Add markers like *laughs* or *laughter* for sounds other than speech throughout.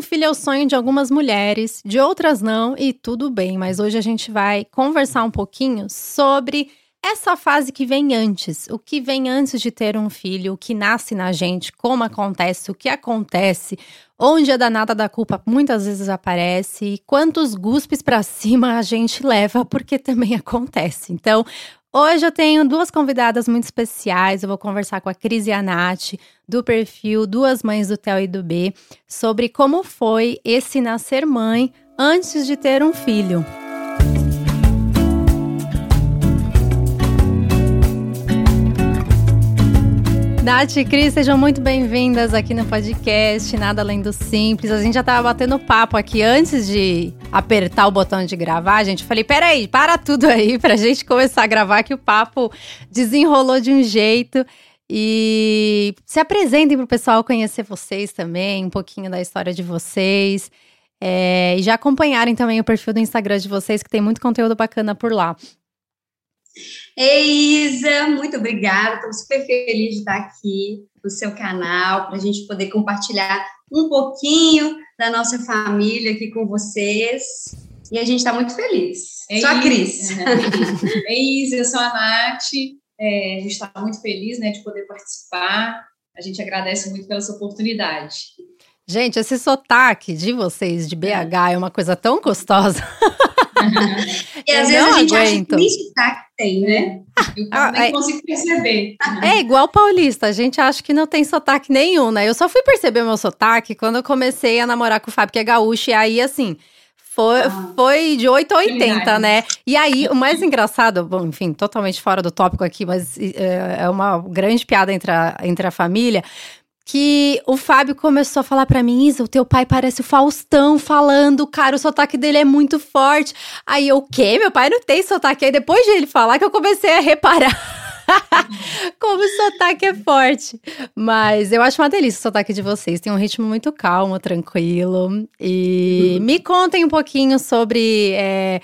um filho é o sonho de algumas mulheres, de outras não, e tudo bem, mas hoje a gente vai conversar um pouquinho sobre essa fase que vem antes, o que vem antes de ter um filho, o que nasce na gente, como acontece, o que acontece, onde a danada da culpa muitas vezes aparece e quantos guspes para *laughs* cima a gente leva, porque também acontece. Então, Hoje eu tenho duas convidadas muito especiais. Eu vou conversar com a Cris e a Nath, do perfil Duas Mães do Theo e do B, sobre como foi esse nascer mãe antes de ter um filho. Nath e Cris, sejam muito bem-vindas aqui no podcast Nada Além do Simples. A gente já tava batendo papo aqui antes de apertar o botão de gravar. A gente falei, peraí, para tudo aí *laughs* pra gente começar a gravar que o papo desenrolou de um jeito. E se apresentem pro pessoal conhecer vocês também, um pouquinho da história de vocês. É, e já acompanharem também o perfil do Instagram de vocês, que tem muito conteúdo bacana por lá. Ei, Isa, muito obrigada. Estou super feliz de estar aqui no seu canal, para a gente poder compartilhar um pouquinho da nossa família aqui com vocês. E a gente está muito feliz. Ei, sou a Cris. *laughs* Ei, Isa, eu sou a Nath. É, a gente está muito feliz né, de poder participar. A gente agradece muito pela essa oportunidade. Gente, esse sotaque de vocês de BH é uma coisa tão gostosa. *laughs* *laughs* e às vezes a gente aguento. acha que nem sotaque tem, né? Eu ah, nem é, consigo perceber. É igual paulista, a gente acha que não tem sotaque nenhum, né? Eu só fui perceber meu sotaque quando eu comecei a namorar com o Fábio, que é gaúcho, e aí assim. Foi, ah, foi de 8 a 80, né? E aí, o mais engraçado, bom, enfim, totalmente fora do tópico aqui, mas é, é uma grande piada entre a, entre a família que o Fábio começou a falar para mim, Isa, o teu pai parece o Faustão falando, cara, o sotaque dele é muito forte. Aí eu, o quê? Meu pai não tem sotaque. Aí depois de ele falar que eu comecei a reparar *laughs* como o sotaque é forte. Mas eu acho uma delícia o sotaque de vocês. Tem um ritmo muito calmo, tranquilo. E uhum. me contem um pouquinho sobre... É,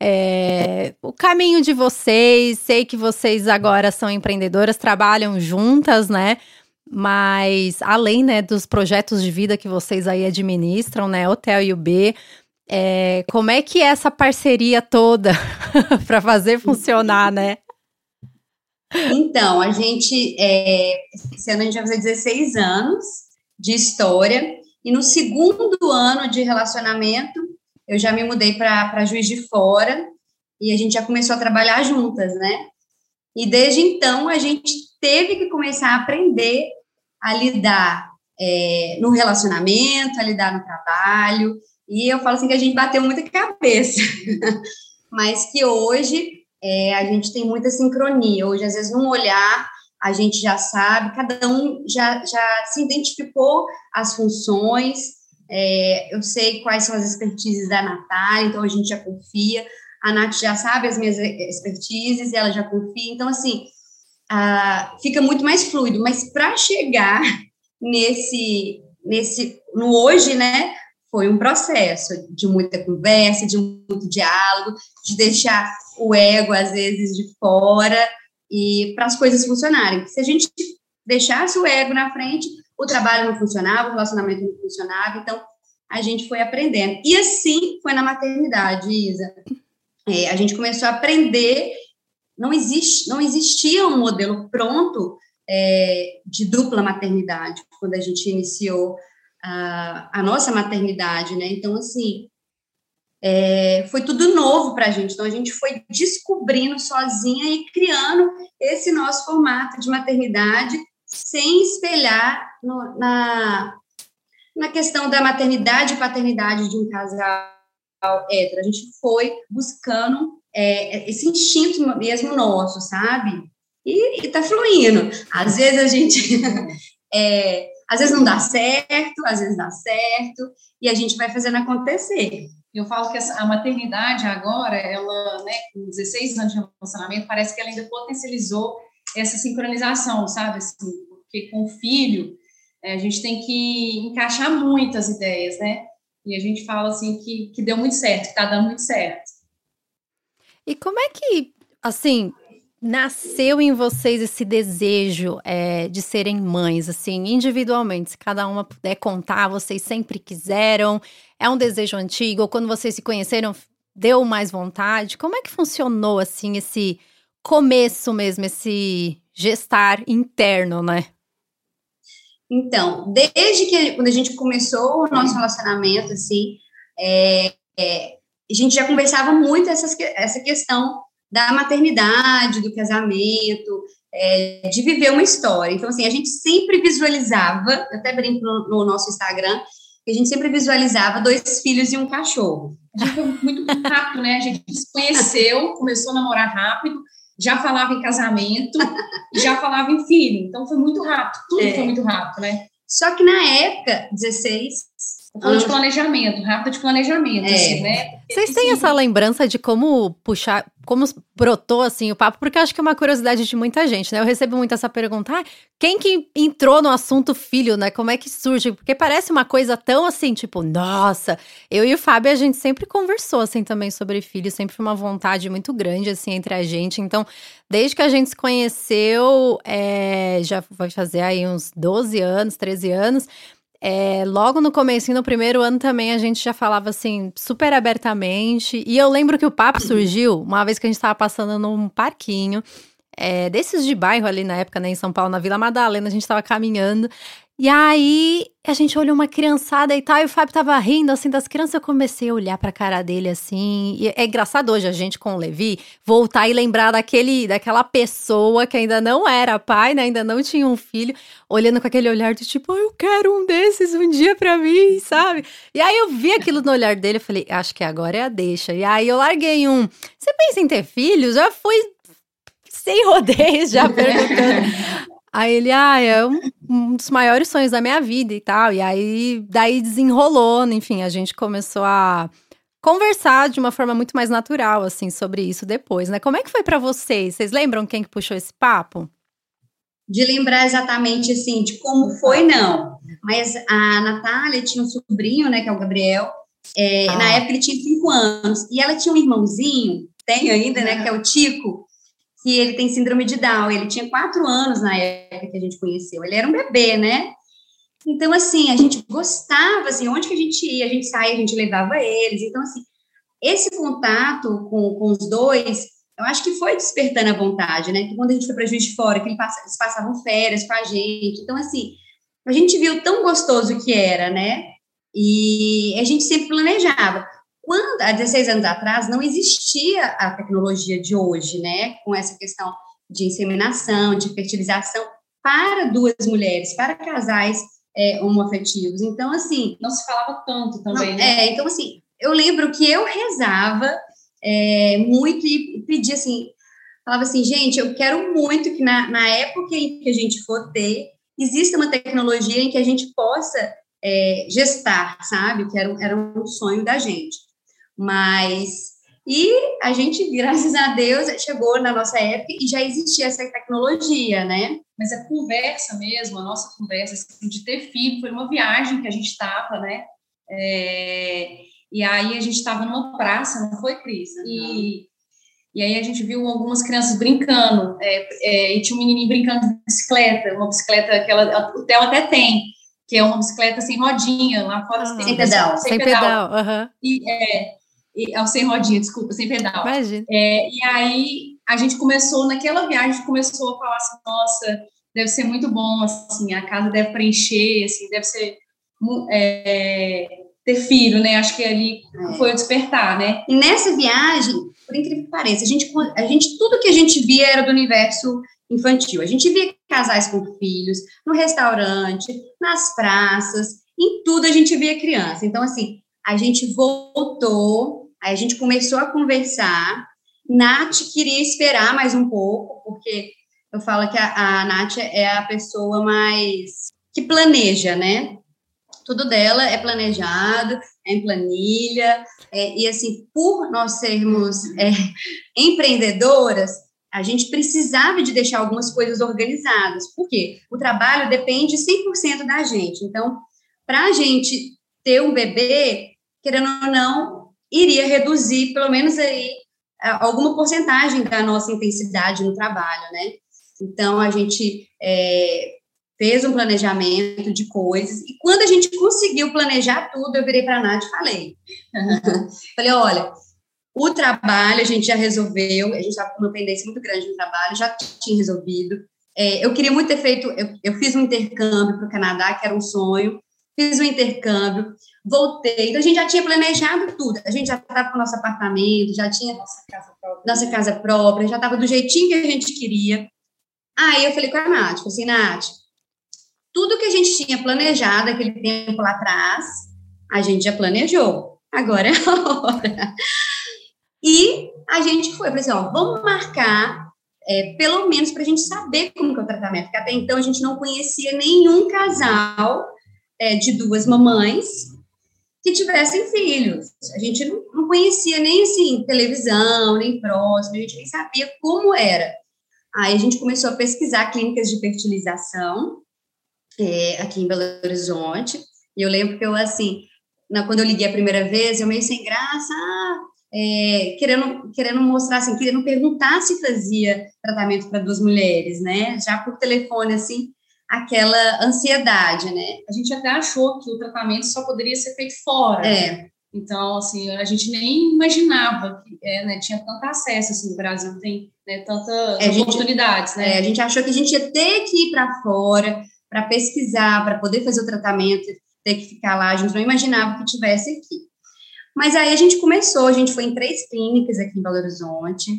é, o caminho de vocês, sei que vocês agora são empreendedoras, trabalham juntas, né? Mas além né, dos projetos de vida que vocês aí administram, né, Hotel e o B, é, como é que é essa parceria toda *laughs* para fazer funcionar, né? Então, a gente, é, esse ano a gente vai fazer 16 anos de história, e no segundo ano de relacionamento, eu já me mudei para Juiz de Fora, e a gente já começou a trabalhar juntas, né? E desde então, a gente teve que começar a aprender a lidar é, no relacionamento, a lidar no trabalho. E eu falo assim que a gente bateu muita cabeça, *laughs* mas que hoje é, a gente tem muita sincronia. Hoje, às vezes, num olhar, a gente já sabe, cada um já, já se identificou as funções. É, eu sei quais são as expertises da Natália, então a gente já confia. A Nath já sabe as minhas expertises, ela já confia. Então, assim, ah, fica muito mais fluido. Mas para chegar nesse, nesse, no hoje, né, foi um processo de muita conversa, de muito diálogo, de deixar o ego às vezes de fora e para as coisas funcionarem. Se a gente deixasse o ego na frente, o trabalho não funcionava, o relacionamento não funcionava, então a gente foi aprendendo. E assim foi na maternidade, Isa. É, a gente começou a aprender não, existe, não existia um modelo pronto é, de dupla maternidade quando a gente iniciou a, a nossa maternidade, né? Então, assim, é, foi tudo novo para a gente. Então, a gente foi descobrindo sozinha e criando esse nosso formato de maternidade sem espelhar no, na, na questão da maternidade e paternidade de um casal hétero. A gente foi buscando é, esse instinto mesmo nosso, sabe? E, e tá fluindo. Às vezes a gente. *laughs* é, às vezes não dá certo, às vezes dá certo, e a gente vai fazendo acontecer. Eu falo que a maternidade agora, ela, né, com 16 anos de relacionamento, parece que ela ainda potencializou essa sincronização, sabe? Assim, porque com o filho, é, a gente tem que encaixar muitas ideias, né? E a gente fala assim que, que deu muito certo, que tá dando muito certo. E como é que, assim, nasceu em vocês esse desejo é, de serem mães, assim, individualmente? Se cada uma puder contar, vocês sempre quiseram? É um desejo antigo? Ou quando vocês se conheceram, deu mais vontade? Como é que funcionou, assim, esse começo mesmo, esse gestar interno, né? Então, desde que quando a gente começou o nosso relacionamento, assim, é, é, a gente já conversava muito essas, essa questão da maternidade, do casamento, é, de viver uma história. Então, assim, a gente sempre visualizava, eu até brinco no, no nosso Instagram, que a gente sempre visualizava dois filhos e um cachorro. A gente foi muito rápido, né? A gente se conheceu, começou a namorar rápido, já falava em casamento *laughs* já falava em filho. Então foi muito rápido, tudo é. foi muito rápido, né? Só que na época, 16, Falando de planejamento, rápido de planejamento, é. assim, né? Vocês têm essa lembrança de como puxar, como brotou assim o papo? Porque acho que é uma curiosidade de muita gente, né? Eu recebo muito essa pergunta: ah, quem que entrou no assunto filho, né? Como é que surge? Porque parece uma coisa tão assim, tipo, nossa. Eu e o Fábio, a gente sempre conversou assim também sobre filho, sempre foi uma vontade muito grande assim entre a gente. Então, desde que a gente se conheceu, é, já vai fazer aí uns 12 anos, 13 anos. É, logo no começo, no primeiro ano também, a gente já falava assim, super abertamente. E eu lembro que o papo surgiu uma vez que a gente estava passando num parquinho, é, desses de bairro ali na época, né, em São Paulo, na Vila Madalena, a gente estava caminhando. E aí a gente olhou uma criançada e tal, e o Fábio tava rindo assim das crianças. Eu comecei a olhar pra cara dele assim. E é engraçado hoje a gente com o Levi voltar e lembrar daquele, daquela pessoa que ainda não era pai, né? Ainda não tinha um filho, olhando com aquele olhar de tipo, oh, eu quero um desses um dia pra mim, sabe? E aí eu vi aquilo no olhar dele, eu falei, acho que agora é a deixa. E aí eu larguei um. Você pensa em ter filhos? Já fui sem *laughs* rodeios já perguntando. Aí ele, ah, é um, um, dos maiores sonhos da minha vida e tal. E aí, daí desenrolou, enfim, a gente começou a conversar de uma forma muito mais natural, assim, sobre isso depois, né? Como é que foi para vocês? Vocês lembram quem que puxou esse papo? De lembrar exatamente, assim, de como foi, não. Mas a Natália tinha um sobrinho, né, que é o Gabriel. É, ah. Na época ele tinha cinco anos. E ela tinha um irmãozinho, tem ainda, né, que é o Tico que ele tem síndrome de Down. Ele tinha quatro anos na época que a gente conheceu. Ele era um bebê, né? Então, assim, a gente gostava, assim, onde que a gente ia, a gente saía, a gente levava eles. Então, assim, esse contato com, com os dois, eu acho que foi despertando a vontade, né? Que quando a gente foi para Juiz de Fora, que eles passavam férias com a gente. Então, assim, a gente viu tão gostoso que era, né? E a gente sempre planejava. Quando, há 16 anos atrás, não existia a tecnologia de hoje, né? Com essa questão de inseminação, de fertilização para duas mulheres, para casais é, homoafetivos. Então, assim. Não se falava tanto também, não, né? É, então, assim, eu lembro que eu rezava é, muito e pedia assim. Falava assim, gente, eu quero muito que na, na época em que a gente for ter, exista uma tecnologia em que a gente possa é, gestar, sabe? Que era, era um sonho da gente. Mas e a gente, *laughs* graças a Deus, chegou na nossa época e já existia essa tecnologia, né? Mas a conversa mesmo, a nossa conversa assim, de ter filho, foi uma viagem que a gente estava, né? É, e aí a gente estava numa praça, não foi, Cris? E, e aí a gente viu algumas crianças brincando, é, é, e tinha um menininho brincando de bicicleta, uma bicicleta que ela, o Theo até tem, que é uma bicicleta sem rodinha, lá fora ah, sem pedal. Sem, sem pedal, pedal. Uhum. E, é, e, ao sem rodinha, desculpa, sem pedal. Imagina. É, e aí a gente começou, naquela viagem, a gente começou a falar assim, nossa, deve ser muito bom, assim, a casa deve preencher, assim, deve ser é, ter filho, né? Acho que ali é. foi o despertar, né? E nessa viagem, por incrível que pareça, a gente, a gente, tudo que a gente via era do universo infantil. A gente via casais com filhos, no restaurante, nas praças, em tudo a gente via criança. Então, assim, a gente voltou Aí a gente começou a conversar. Nath queria esperar mais um pouco, porque eu falo que a, a Nath é a pessoa mais que planeja, né? Tudo dela é planejado, é em planilha, é, e assim, por nós sermos é, empreendedoras, a gente precisava de deixar algumas coisas organizadas. Por quê? O trabalho depende 100% da gente. Então, para a gente ter um bebê, querendo ou não, iria reduzir, pelo menos aí, alguma porcentagem da nossa intensidade no trabalho, né? Então, a gente é, fez um planejamento de coisas, e quando a gente conseguiu planejar tudo, eu virei para a Nath e falei. *laughs* falei, olha, o trabalho a gente já resolveu, a gente estava com uma pendência muito grande no trabalho, já tinha resolvido. É, eu queria muito ter feito, eu, eu fiz um intercâmbio para o Canadá, que era um sonho, fiz um intercâmbio, voltei, então a gente já tinha planejado tudo, a gente já estava com o nosso apartamento, já tinha nossa casa própria, nossa casa própria já estava do jeitinho que a gente queria. Aí eu falei com a Nath, falei assim, Nath, tudo que a gente tinha planejado aquele tempo lá atrás, a gente já planejou. Agora é a hora. E a gente foi, falei assim, ó, vamos marcar, é, pelo menos para a gente saber como que é o tratamento, porque até então a gente não conhecia nenhum casal é, de duas mamães que tivessem filhos. A gente não, não conhecia nem, assim, televisão, nem próximo, a gente nem sabia como era. Aí a gente começou a pesquisar clínicas de fertilização, é, aqui em Belo Horizonte. E eu lembro que eu, assim, na, quando eu liguei a primeira vez, eu meio sem graça, ah, é, querendo, querendo mostrar, assim, querendo perguntar se fazia tratamento para duas mulheres, né? Já por telefone, assim, aquela ansiedade, né? A gente até achou que o tratamento só poderia ser feito fora. É. Então, assim, a gente nem imaginava que é, né, tinha tanto acesso, assim, no Brasil tem né, tantas é, oportunidades, gente, né? É, a gente achou que a gente ia ter que ir para fora, para pesquisar, para poder fazer o tratamento, ter que ficar lá. A gente não imaginava que tivesse aqui. Mas aí a gente começou, a gente foi em três clínicas aqui em Belo Horizonte,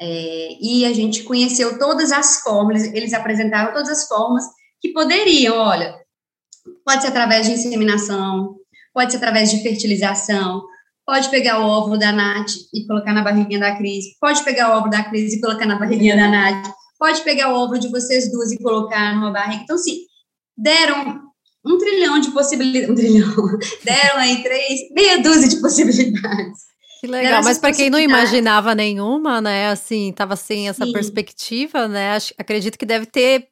é, e a gente conheceu todas as formas, eles apresentaram todas as formas que poderiam, olha, pode ser através de inseminação, pode ser através de fertilização, pode pegar o óvulo da Nath e colocar na barriguinha da Cris, pode pegar o óvulo da Cris e colocar na barriguinha da Nath, pode pegar o óvulo de vocês duas e colocar numa barriga. Então, sim, deram um trilhão de possibilidades, um trilhão, *laughs* deram aí três, meia dúzia de possibilidades. Que legal, mas para quem não imaginava nenhuma, né, assim, tava sem essa Sim. perspectiva, né, acredito que deve ter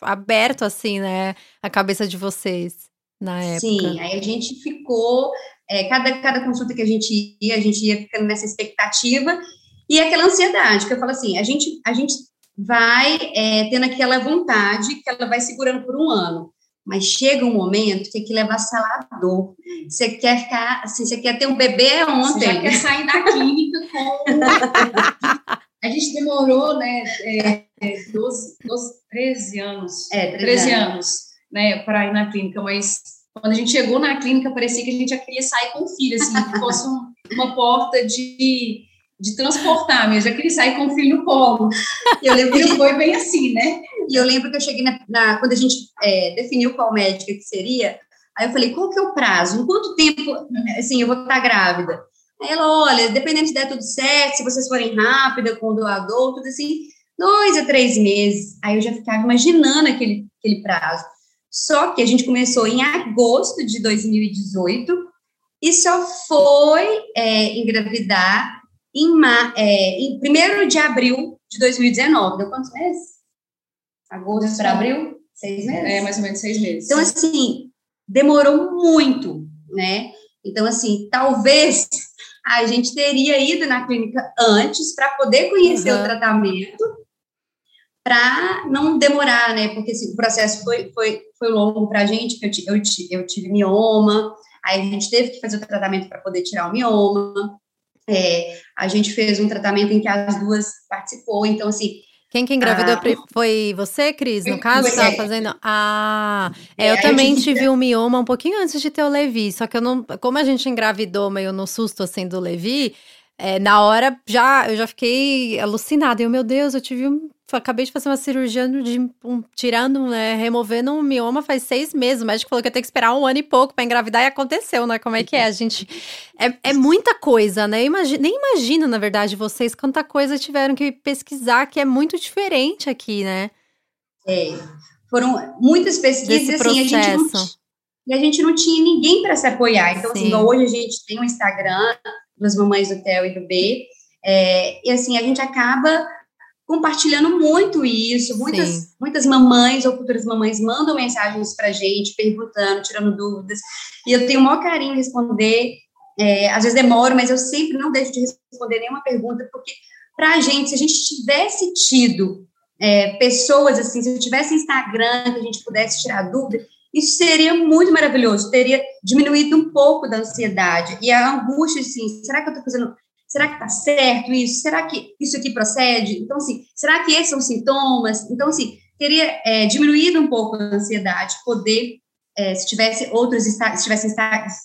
aberto, assim, né, a cabeça de vocês na época. Sim, aí a gente ficou, é, cada, cada consulta que a gente ia, a gente ia ficando nessa expectativa e aquela ansiedade, que eu falo assim, a gente, a gente vai é, tendo aquela vontade que ela vai segurando por um ano. Mas chega um momento que aquilo é avassalador. Você quer ficar, assim, você quer ter um bebê ontem. Você já quer sair da clínica com. *laughs* A gente demorou, né, é, 12, 12, 13 anos. É, 13, 13 anos, anos né, para ir na clínica, mas quando a gente chegou na clínica, parecia que a gente já queria sair com o filho, assim, que fosse um, uma porta de de transportar mesmo, já queria sair com o filho no colo. E *laughs* eu lembro que foi bem assim, né? E eu lembro que eu cheguei na, na quando a gente é, definiu qual médica que seria, aí eu falei, qual que é o prazo? Em quanto tempo, assim, eu vou estar grávida? Aí ela, olha, dependendo se der tudo certo, se vocês forem rápida com o doador, tudo assim, dois a três meses. Aí eu já ficava imaginando aquele, aquele prazo. Só que a gente começou em agosto de 2018 e só foi é, engravidar em, é, em 1 de abril de 2019. Deu quantos meses? Agosto para abril? Seis meses? É, mais ou menos seis meses. Então, assim, demorou muito, né? Então, assim, talvez a gente teria ido na clínica antes para poder conhecer uhum. o tratamento, para não demorar, né? Porque assim, o processo foi, foi, foi longo para a gente, eu, eu, eu tive mioma, aí a gente teve que fazer o tratamento para poder tirar o mioma. É, a gente fez um tratamento em que as duas participou, então assim. Quem que engravidou a... foi você, Cris, no caso? Estava fazendo. Ah, é, é eu também gente... tive um mioma um pouquinho antes de ter o Levi, só que eu não. Como a gente engravidou meio no susto assim do Levi, é, na hora já eu já fiquei alucinada. Eu, meu Deus, eu tive um acabei de fazer uma cirurgia de um, tirando, né, removendo um mioma faz seis meses. O médico falou que ia ter que esperar um ano e pouco para engravidar e aconteceu, né? Como é que é? A gente. É, é muita coisa, né? Imagina, nem imagino, na verdade, vocês quanta coisa tiveram que pesquisar, que é muito diferente aqui, né? É. Foram muitas pesquisas Desse assim, a gente não, e a gente não tinha ninguém para se apoiar. Então, assim, Sim. assim, hoje a gente tem um Instagram das mamães do Theo e do B. É, e assim, a gente acaba compartilhando muito isso. Muitas, muitas mamães ou futuras mamães mandam mensagens para gente, perguntando, tirando dúvidas. E eu tenho o maior carinho em responder é, às vezes demoro, mas eu sempre não deixo de responder nenhuma pergunta, porque para a gente, se a gente tivesse tido é, pessoas assim, se eu tivesse Instagram que a gente pudesse tirar dúvida, isso seria muito maravilhoso, teria diminuído um pouco da ansiedade e a angústia, assim, será que eu estou fazendo, será que está certo isso? Será que isso aqui procede? Então, assim, será que esses são sintomas? Então, assim, teria é, diminuído um pouco a ansiedade, poder, é, se tivesse outros, se tivesse,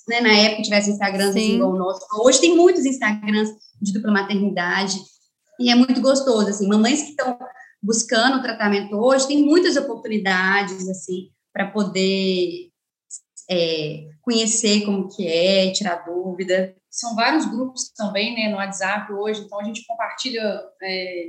né, na época tivesse Instagrams assim, igual o nosso, hoje tem muitos Instagrams de dupla maternidade, e é muito gostoso, assim, mamães que estão buscando tratamento hoje, tem muitas oportunidades, assim, para poder é, conhecer como que é, tirar dúvida. São vários grupos também, né, no WhatsApp hoje, então a gente compartilha é,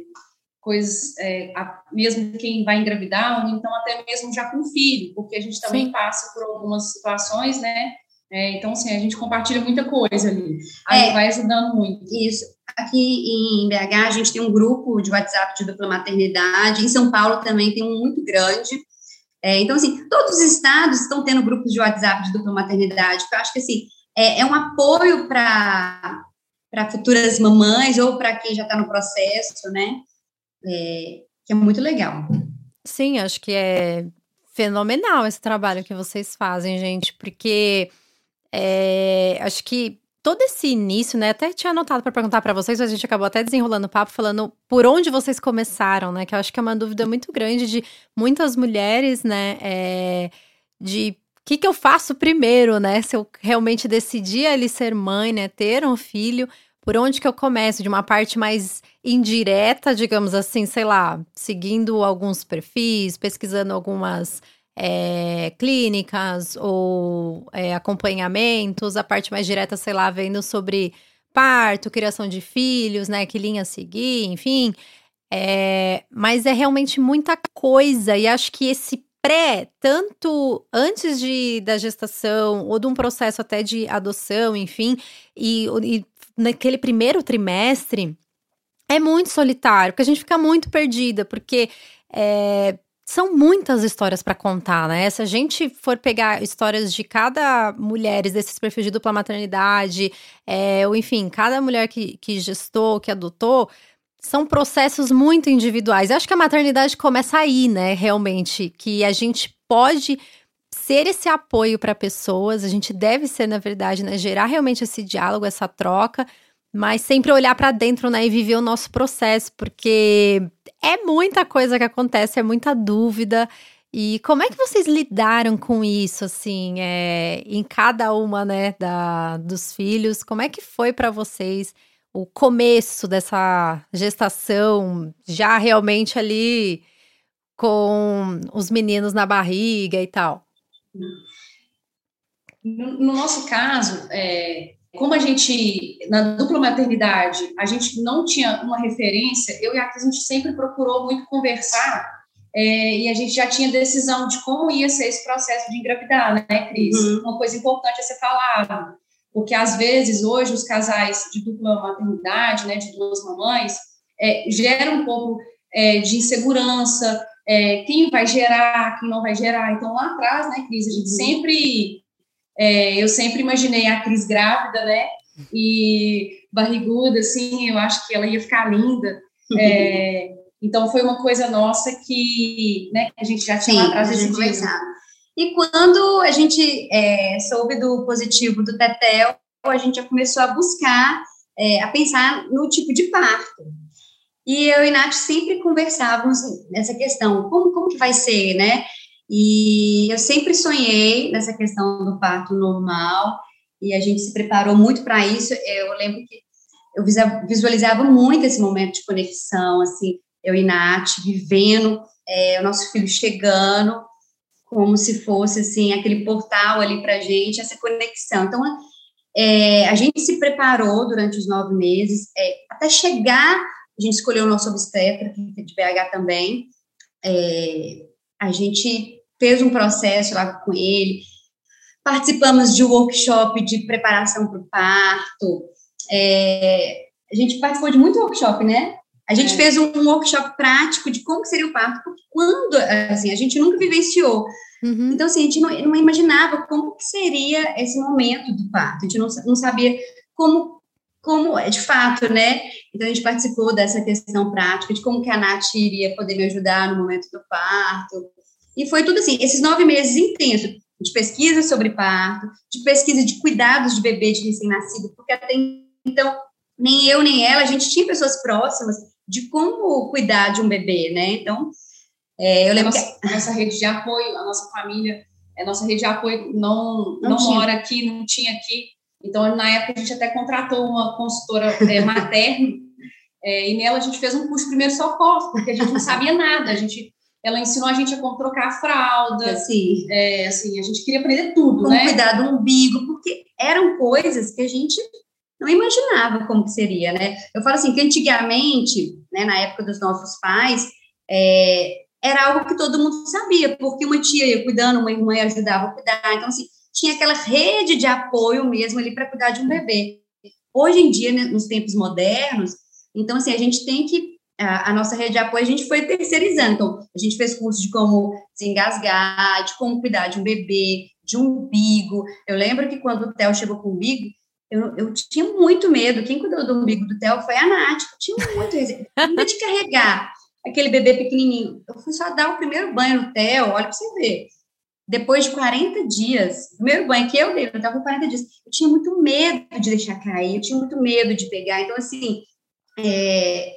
coisas, é, a, mesmo quem vai engravidar, ou então até mesmo já com filho, porque a gente também Sim. passa por algumas situações, né, é, então, assim, a gente compartilha muita coisa ali. Aí é, vai ajudando muito. Isso. Aqui em BH, a gente tem um grupo de WhatsApp de dupla maternidade. Em São Paulo também tem um muito grande. É, então, assim, todos os estados estão tendo grupos de WhatsApp de dupla maternidade, eu acho que, assim, é, é um apoio para futuras mamães ou para quem já está no processo, né? É, que é muito legal. Sim, acho que é fenomenal esse trabalho que vocês fazem, gente, porque é, acho que todo esse início, né? Até tinha anotado para perguntar para vocês, mas a gente acabou até desenrolando o papo falando por onde vocês começaram, né? Que eu acho que é uma dúvida muito grande de muitas mulheres, né? É, de o que, que eu faço primeiro, né? Se eu realmente decidir ali ser mãe, né? Ter um filho, por onde que eu começo? De uma parte mais indireta, digamos assim, sei lá, seguindo alguns perfis, pesquisando algumas é, clínicas ou é, acompanhamentos, a parte mais direta, sei lá, vendo sobre parto, criação de filhos, né? Que linha seguir, enfim. É, mas é realmente muita coisa, e acho que esse pré, tanto antes de, da gestação, ou de um processo até de adoção, enfim, e, e naquele primeiro trimestre, é muito solitário, porque a gente fica muito perdida, porque é, são muitas histórias para contar, né? Se a gente for pegar histórias de cada mulher desses perfis de dupla maternidade, é, ou enfim, cada mulher que, que gestou, que adotou, são processos muito individuais. Eu acho que a maternidade começa aí, né? Realmente, que a gente pode ser esse apoio para pessoas, a gente deve ser, na verdade, né? Gerar realmente esse diálogo, essa troca mas sempre olhar para dentro, né, e viver o nosso processo, porque é muita coisa que acontece, é muita dúvida. E como é que vocês lidaram com isso, assim, é, em cada uma, né, da, dos filhos? Como é que foi para vocês o começo dessa gestação, já realmente ali com os meninos na barriga e tal? No, no nosso caso, é, como a gente, na dupla maternidade, a gente não tinha uma referência, eu e a Cris, a gente sempre procurou muito conversar é, e a gente já tinha decisão de como ia ser esse processo de engravidar, né, Cris? Uhum. Uma coisa importante a ser falada, porque às vezes hoje os casais de dupla maternidade, né, de duas mamães, é, geram um pouco é, de insegurança, é, quem vai gerar, quem não vai gerar. Então lá atrás, né, Cris, a gente uhum. sempre é, eu sempre imaginei a Cris grávida, né? E barriguda, assim, eu acho que ela ia ficar linda. *laughs* É, então foi uma coisa nossa que, né, que a gente já tinha Sim, lá atrás decidido. E quando a gente é, soube do positivo do Tetel, a gente já começou a buscar, é, a pensar no tipo de parto. E eu e Nath sempre conversávamos nessa questão, como, como que vai ser, né? E eu sempre sonhei nessa questão do parto normal, e a gente se preparou muito para isso. Eu lembro que eu visualizava muito esse momento de conexão, assim, eu e Nath vivendo, é, o nosso filho chegando, como se fosse, assim, aquele portal ali para a gente, essa conexão. Então, é, a gente se preparou durante os nove meses, é, até chegar, a gente escolheu o nosso obstetra, é de BH também, é, a gente fez um processo lá com ele, participamos de um workshop de preparação para o parto, é, a gente participou de muito workshop, né? A gente é. fez um, workshop prático de como seria o parto, porque quando, assim, a gente nunca vivenciou, Uhum. Então, assim, a gente não, não, imaginava como que seria esse momento do parto, a gente não, não sabia como, como, de fato, né? Então, a gente participou dessa questão prática, de como que a Nath iria poder me ajudar no momento do parto, e foi tudo assim, esses nove meses intensos, de pesquisa sobre parto, de pesquisa de cuidados de bebê de recém-nascido, porque até então, nem eu nem ela, a gente tinha pessoas próximas de como cuidar de um bebê, né? Então, é, eu lembro a nossa, que... nossa rede de apoio, a nossa família, a nossa rede de apoio não, não, não mora aqui, não tinha aqui. Então, na época, a gente até contratou uma consultora é, materna, é, e nela a gente fez um curso de primeiro socorro, porque a gente não sabia nada, a gente ela ensinou a gente a como trocar a fralda. Assim, é, assim, a gente queria aprender tudo, como né? cuidar do umbigo, porque eram coisas que a gente não imaginava como que seria, né? Eu falo assim, que antigamente, né, na época dos nossos pais, é, era algo que todo mundo sabia, porque uma tia ia cuidando, uma irmã ajudava a cuidar, então, assim, tinha aquela rede de apoio mesmo ali para cuidar de um bebê. Hoje em dia, né, nos tempos modernos, então, assim, a gente tem que a, nossa rede de apoio a gente foi terceirizando. Então, a gente fez curso de como desengasgar, de como cuidar de um bebê, de um umbigo. Eu lembro que quando o Theo chegou com o umbigo, eu, eu tinha muito medo. Quem cuidou do umbigo do Theo foi a Nath. Eu tinha muito medo de carregar aquele bebê pequenininho. Eu fui só dar o primeiro banho no Theo, olha para você ver. Depois de 40 dias, primeiro banho que eu dei, eu estava com 40 dias, eu tinha muito medo de deixar cair, eu tinha muito medo de pegar. Então, assim, é,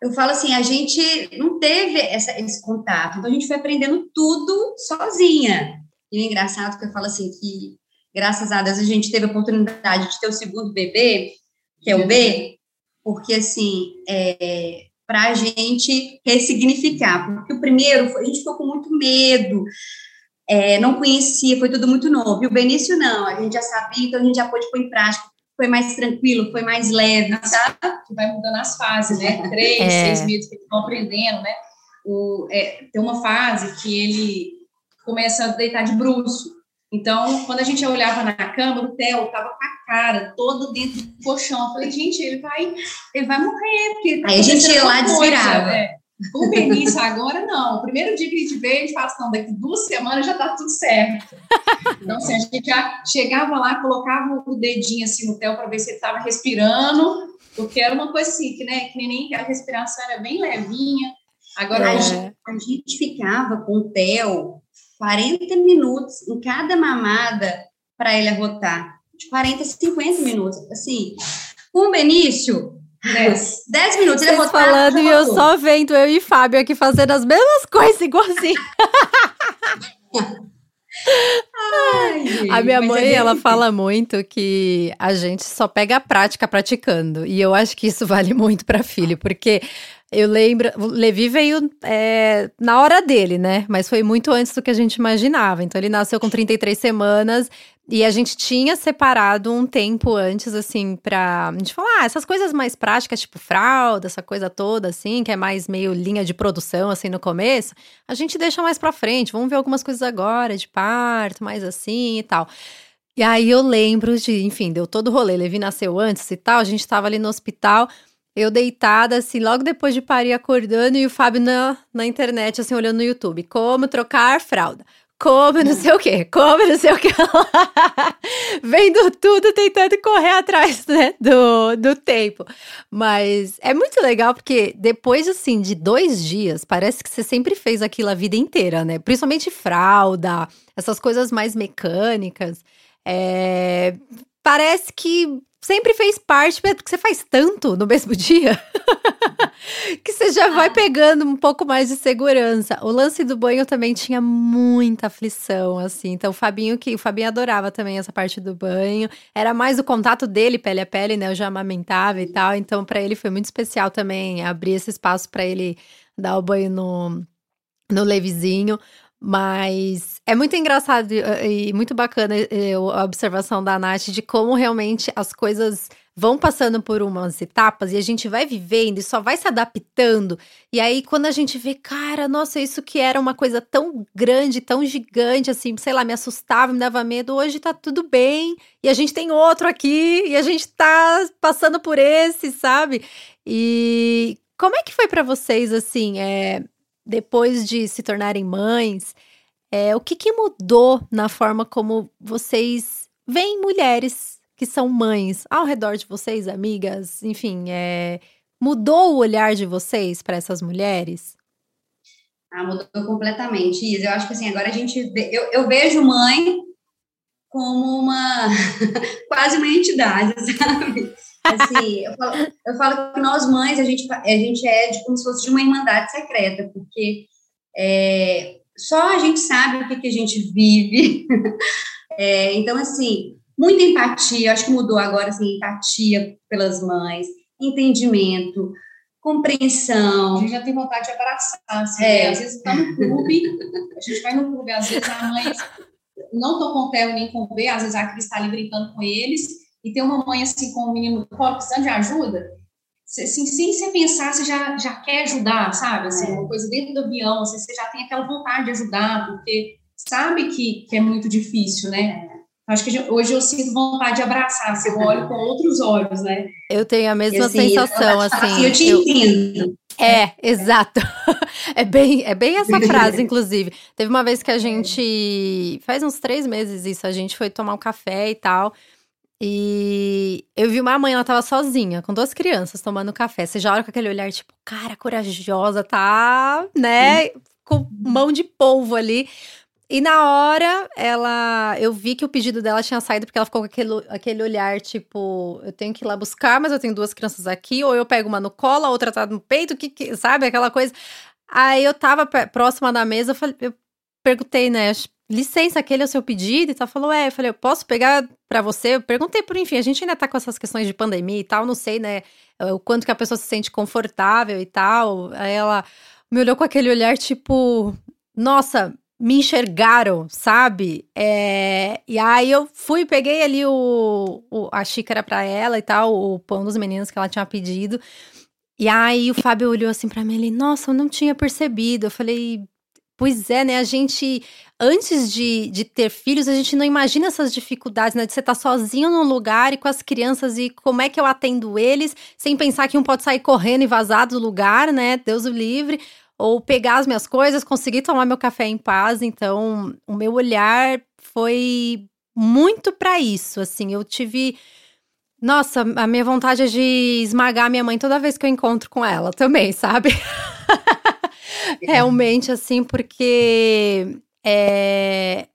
eu falo assim, a gente não teve essa, esse contato, então a gente foi aprendendo tudo sozinha. E o engraçado que eu falo assim, que graças a Deus a gente teve a oportunidade de ter o segundo bebê, que é o B, porque assim, é, para a gente ressignificar, porque o primeiro, a gente ficou com muito medo, é, não conhecia, foi tudo muito novo. E o Benício não, a gente já sabia, então a gente já pôde pôr em prática foi mais tranquilo, foi mais leve, sabe? Que vai mudando as fases, né? Três, é. seis meses que eles vão aprendendo, né? O, é, tem uma fase que ele começa a deitar de bruxo. Então, quando a gente olhava na cama, o Theo tava com a cara toda dentro do colchão. Eu falei, gente, ele vai, ele vai morrer. Porque tá Aí a gente ia lá desvirava. É. O Benício agora, não. O primeiro dia que a gente veio, a gente fala assim, não, daqui duas semanas já tá tudo certo. Então, assim, a gente já chegava lá, colocava o dedinho assim no Theo para ver se ele estava respirando, porque era uma coisa assim, que, né, que nem a respiração era bem levinha. Agora, a, é. gente, a gente ficava com o Theo 40 minutos em cada mamada para ele arrotar. De 40 a 50 minutos. Assim, com o Benício, 10. 10 minutos. Ele Vocês falando e eu só vendo eu e Fábio aqui fazendo as mesmas *laughs* coisas igualzinho. Ai, a minha mãe, é ela fala muito que a gente só pega a prática praticando. E eu acho que isso vale muito para filho, porque eu lembro, Levi veio é, na hora dele, né? Mas foi muito antes do que a gente imaginava. Então ele nasceu com 33 semanas e a gente tinha separado um tempo antes, assim, pra a gente falar, ah, essas coisas mais práticas, tipo fralda, essa coisa toda, assim, que é mais meio linha de produção, assim, no começo, a gente deixa mais pra frente. Vamos ver algumas coisas agora, de parto, mais assim e tal. E aí eu lembro de, enfim, deu todo o rolê. Levi nasceu antes e tal, a gente tava ali no hospital. Eu deitada, assim, logo depois de parir, acordando, e o Fábio na, na internet, assim, olhando no YouTube. Como trocar fralda. Como não sei o quê, como não sei o quê. *laughs* Vendo tudo, tentando correr atrás, né, do, do tempo. Mas é muito legal porque depois, assim, de dois dias, parece que você sempre fez aquilo a vida inteira, né? Principalmente fralda, essas coisas mais mecânicas. É, parece que sempre fez parte, porque você faz tanto no mesmo *laughs* dia, que você já vai ah. pegando um pouco mais de segurança. O lance do banho também tinha muita aflição, assim. Então, o Fabinho, que o Fabinho adorava também essa parte do banho. Era mais o contato dele, pele a pele, né? Eu já amamentava e tal. Então, para ele foi muito especial também abrir esse espaço para ele dar o banho no, no levezinho. Mas é muito engraçado e muito bacana a observação da Nath de como realmente as coisas vão passando por umas etapas e a gente vai vivendo e só vai se adaptando. E aí, quando a gente vê, cara, nossa, isso que era uma coisa tão grande, tão gigante, assim, sei lá, me assustava, me dava medo, hoje tá tudo bem. E a gente tem outro aqui e a gente tá passando por esse, sabe? E como é que foi para vocês, assim, é, depois de se tornarem mães, É, o que, que mudou na forma como vocês veem mulheres que são mães ao redor de vocês, amigas? Enfim, é, mudou o olhar de vocês para essas mulheres? Ah, mudou completamente, Isa. Eu acho que assim, agora a gente vê, eu, eu vejo mãe como uma *laughs* quase uma entidade, sabe? Assim, eu falo, eu falo que nós mães, a gente, a gente é de, como se fosse de uma irmandade secreta, porque é, só a gente sabe o que, que a gente vive. *laughs* É, então, assim, muita empatia, acho que mudou agora, assim, empatia pelas mães, entendimento, compreensão. A gente já tem vontade de abraçar, assim, é. Né? às vezes está no clube, a gente vai no clube, às vezes a mãe não estou com o Theo nem com o B, às vezes a Cris está ali brincando com eles, e tem uma mãe assim com um menino precisando de ajuda, assim, sem você pensar, você já, já quer ajudar, sabe? Assim, uma coisa dentro do avião, assim, você já tem aquela vontade de ajudar, porque sabe que, que é muito difícil, né? Acho que hoje eu sinto vontade de abraçar, assim, eu olho com outros olhos, né? Eu tenho a mesma assim, sensação, assim. assim eu te entendo. É, exato. *laughs* É bem, é bem essa *laughs* frase, inclusive. Teve uma vez que a gente. Faz uns três meses isso, a gente foi tomar um café e tal. E eu vi uma mãe, ela tava sozinha, com duas crianças tomando café. Você já olha com aquele olhar, tipo, cara, corajosa, tá, né? Com mão de polvo ali. E na hora, ela. Eu vi que o pedido dela tinha saído porque ela ficou com aquele, aquele olhar, tipo, eu tenho que ir lá buscar, mas eu tenho duas crianças aqui, ou eu pego uma no colo, a outra tá no peito, que, que sabe? Aquela coisa. Aí eu tava próxima da mesa, eu, falei, eu perguntei, né? Licença, aquele é o seu pedido? E tal, falou, é. Eu falei, eu posso pegar para você? Eu perguntei por, enfim, a gente ainda tá com essas questões de pandemia e tal, não sei, né? O quanto que a pessoa se sente confortável e tal. Aí ela me olhou com aquele olhar, tipo, nossa, me enxergaram, sabe? É, e aí eu fui, peguei ali o, o a xícara para ela e tal, o pão dos meninos que ela tinha pedido. E aí o Fábio olhou assim para mim, ele, nossa, eu não tinha percebido. Eu falei, pois é, né? A gente, antes de, de ter filhos, a gente não imagina essas dificuldades, né? De você estar tá sozinho num lugar e com as crianças e como é que eu atendo eles, sem pensar que um pode sair correndo e vazar do lugar, né? Deus o livre ou pegar as minhas coisas, conseguir tomar meu café em paz. Então, o meu olhar foi muito para isso, assim. Eu tive nossa, a minha vontade é de esmagar minha mãe toda vez que eu encontro com ela também, sabe? *laughs* *laughs* Realmente, assim, porque é,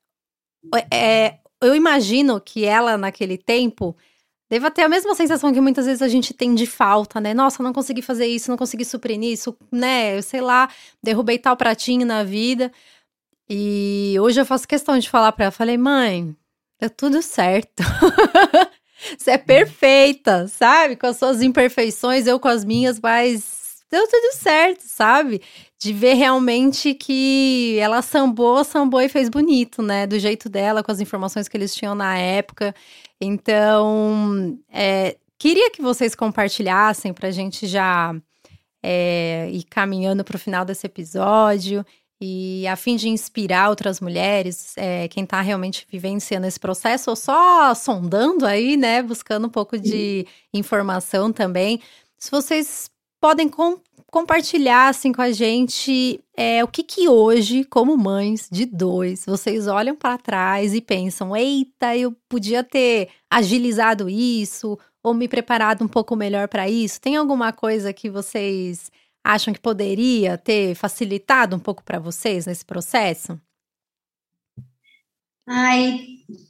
é, eu imagino que ela, naquele tempo, Deva ter a mesma sensação que muitas vezes a gente tem de falta, né? Nossa, não consegui fazer isso, não consegui suprir isso, né? Eu sei lá, derrubei tal pratinho na vida. E hoje eu faço questão de falar para ela, falei, mãe, deu tudo certo. *laughs* Você é perfeita, sabe? Com as suas imperfeições, eu com as minhas, mas deu tudo certo, sabe? De ver realmente que ela sambou, sambou e fez bonito, né? Do jeito dela, com as informações que eles tinham na época. Então, é, queria que vocês compartilhassem para a gente já é, ir caminhando para o final desse episódio e a fim de inspirar outras mulheres, é, quem está realmente vivenciando esse processo ou só sondando aí, né, buscando um pouco de informação também. Se vocês podem com, compartilhar assim com a gente é, o que que hoje, como mães de dois, vocês olham para trás e pensam: eita, eu podia ter agilizado isso ou me preparado um pouco melhor para isso. Tem alguma coisa que vocês acham que poderia ter facilitado um pouco para vocês nesse processo? Ai,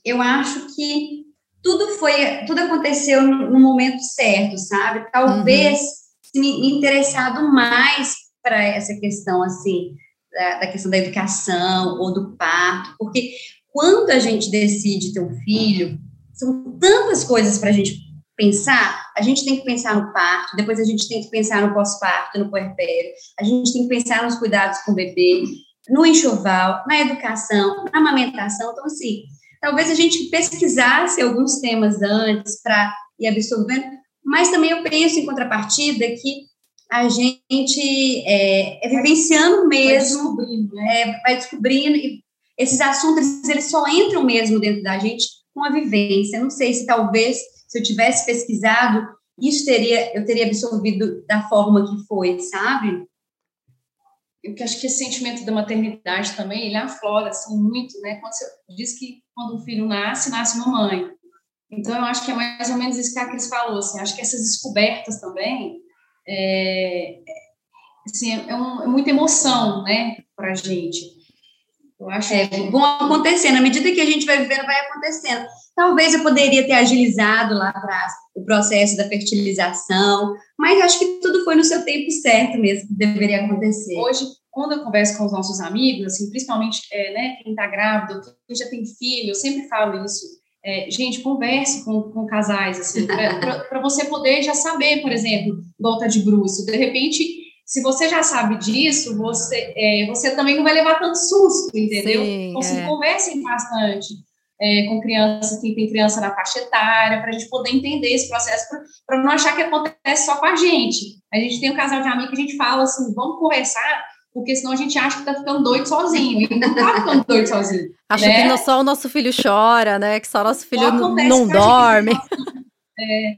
eu acho que tudo foi, tudo aconteceu no momento certo, sabe? Talvez uhum interessado mais para essa questão, assim, da, da, questão da educação ou do parto, porque quando a gente decide ter um filho, são tantas coisas para a gente pensar, a gente tem que pensar no parto, depois a gente tem que pensar no pós-parto, no puerpério, a gente tem que pensar nos cuidados com o bebê, no enxoval, na educação, na amamentação, então, assim, talvez a gente pesquisasse alguns temas antes para ir absorvendo, mas também eu penso, em contrapartida, que a gente é, é vivenciando mesmo, vai descobrindo, né? é, vai descobrindo, e esses assuntos, eles só entram mesmo dentro da gente com a vivência. Eu não sei se talvez, se eu tivesse pesquisado, isso teria, eu teria absorvido da forma que foi, sabe? eu acho que esse sentimento da maternidade também, ele aflora, assim, muito, né? Quando você diz que quando um filho nasce, nasce uma mãe. Então, eu acho que é mais ou menos isso que a Cris falou, assim, acho que essas descobertas também, é, assim, é, um, é muita emoção, né, pra gente. Eu acho é, que... vão acontecendo, à medida que a gente vai vivendo, vai acontecendo. Talvez eu poderia ter agilizado lá atrás o processo da fertilização, mas acho que tudo foi no seu tempo certo mesmo que deveria acontecer. Hoje, quando eu converso com os nossos amigos, assim, principalmente é, né, quem está grávido, quem já tem filho, eu sempre falo isso. É, gente, converse com, com casais, assim, para você poder já saber, por exemplo, volta de bruxo. De repente, se você já sabe disso, você, é, você também não vai levar tanto susto, entendeu? Sim, então, assim, é. conversem bastante é, com crianças, quem tem criança na faixa etária, para a gente poder entender esse processo, para não achar que acontece só com a gente. A gente tem um casal de amigos que a gente fala assim, vamos conversar, porque senão a gente acha que tá ficando doido sozinho, e não tá ficando doido sozinho. Acha né? que só o nosso filho chora, né? Que só o nosso filho não dorme. É,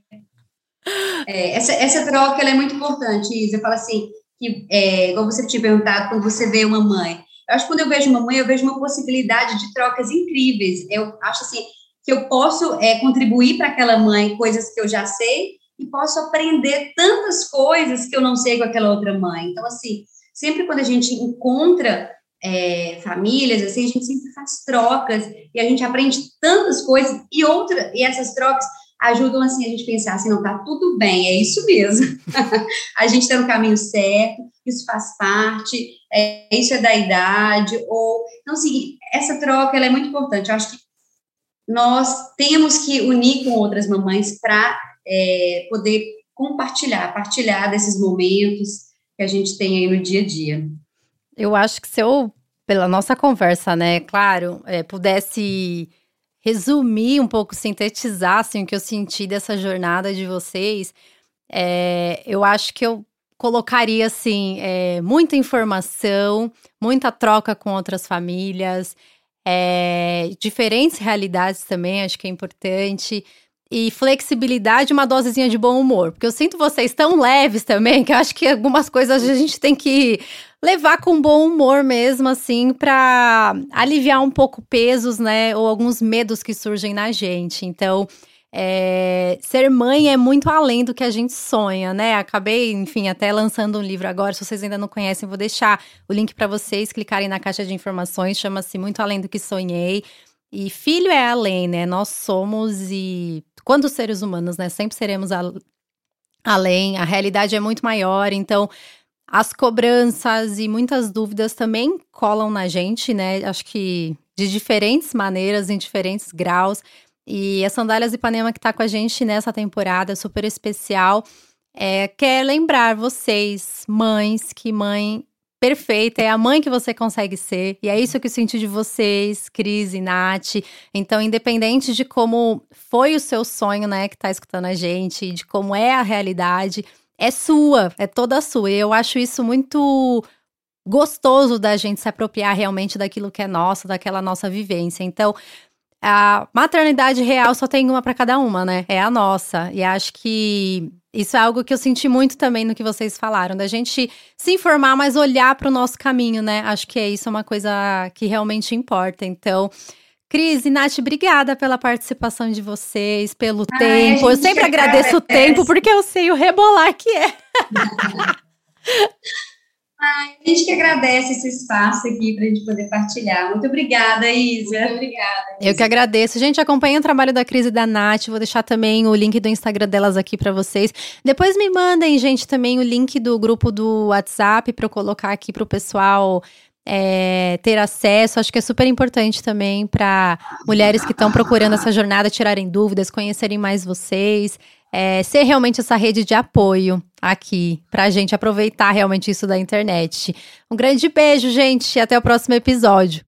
é, essa, essa troca é muito importante, Isa. Eu falo assim, que, é, igual você tinha perguntado, quando você vê uma mãe. Eu acho que quando eu vejo uma mãe, eu vejo uma possibilidade de trocas incríveis. Eu acho assim que eu posso é, contribuir para aquela mãe coisas que eu já sei e posso aprender tantas coisas que eu não sei com aquela outra mãe. Então, assim, sempre quando a gente encontra é, famílias, assim, a gente sempre faz trocas e a gente aprende tantas coisas e outra e essas trocas ajudam assim a gente pensar assim, não tá tudo bem, é isso mesmo. *laughs* a gente está no caminho certo, isso faz parte, é, isso é da idade ou então assim, essa troca ela é muito importante. Eu acho que nós temos que unir com outras mamães para é, poder compartilhar, partilhar desses momentos que a gente tem aí no dia a dia. Eu acho que se eu, pela nossa conversa, né, claro, é, pudesse resumir um pouco, sintetizar assim, o que eu senti dessa jornada de vocês, é, eu acho que eu colocaria assim é, muita informação, muita troca com outras famílias, é, diferentes realidades também, acho que é importante. E flexibilidade, uma dosezinha de bom humor. Porque eu sinto vocês tão leves também, que eu acho que algumas coisas a gente tem que levar com bom humor mesmo, assim, para aliviar um pouco pesos, né? Ou alguns medos que surgem na gente. Então, é, ser mãe é muito além do que a gente sonha, né? Acabei, enfim, até lançando um livro agora. Se vocês ainda não conhecem, vou deixar o link para vocês clicarem na caixa de informações. Chama-se Muito Além do que Sonhei. E filho é além, né? Nós somos e quando seres humanos, né? Sempre seremos além. A realidade é muito maior. Então, as cobranças e muitas dúvidas também colam na gente, né? Acho que de diferentes maneiras, em diferentes graus. E a Sandálias Ipanema que tá com a gente nessa temporada super especial, é, quer lembrar vocês, mães, que mãe perfeita, é a mãe que você consegue ser. E é isso que eu senti de vocês, Cris e Nath. Então, independente de como foi o seu sonho, né, que tá escutando a gente, de como é a realidade, é sua, é toda sua. E eu acho isso muito gostoso da gente se apropriar realmente daquilo que é nosso, daquela nossa vivência. Então, a maternidade real só tem uma para cada uma, né? É a nossa. E acho que isso é algo que eu senti muito também no que vocês falaram, da gente se informar, mas olhar para o nosso caminho, né? Acho que é isso é uma coisa que realmente importa. Então, Cris e Nath, obrigada pela participação de vocês, pelo Ai, tempo. Eu sempre agradeço o tempo, porque eu sei o rebolar que é. *laughs* Ai, a gente que agradece esse espaço aqui para a gente poder partilhar. Muito obrigada, Isa. Muito obrigada. Isa. Eu que agradeço. Gente, acompanha o trabalho da Cris e da Nath. Vou deixar também o link do Instagram delas aqui para vocês. Depois me mandem, gente, também o link do grupo do WhatsApp para eu colocar aqui para o pessoal é, ter acesso. Acho que é super importante também para mulheres que estão procurando essa jornada tirarem dúvidas, conhecerem mais vocês, é, ser realmente essa rede de apoio aqui, para a gente aproveitar realmente isso da internet. Um grande beijo, gente, e até o próximo episódio.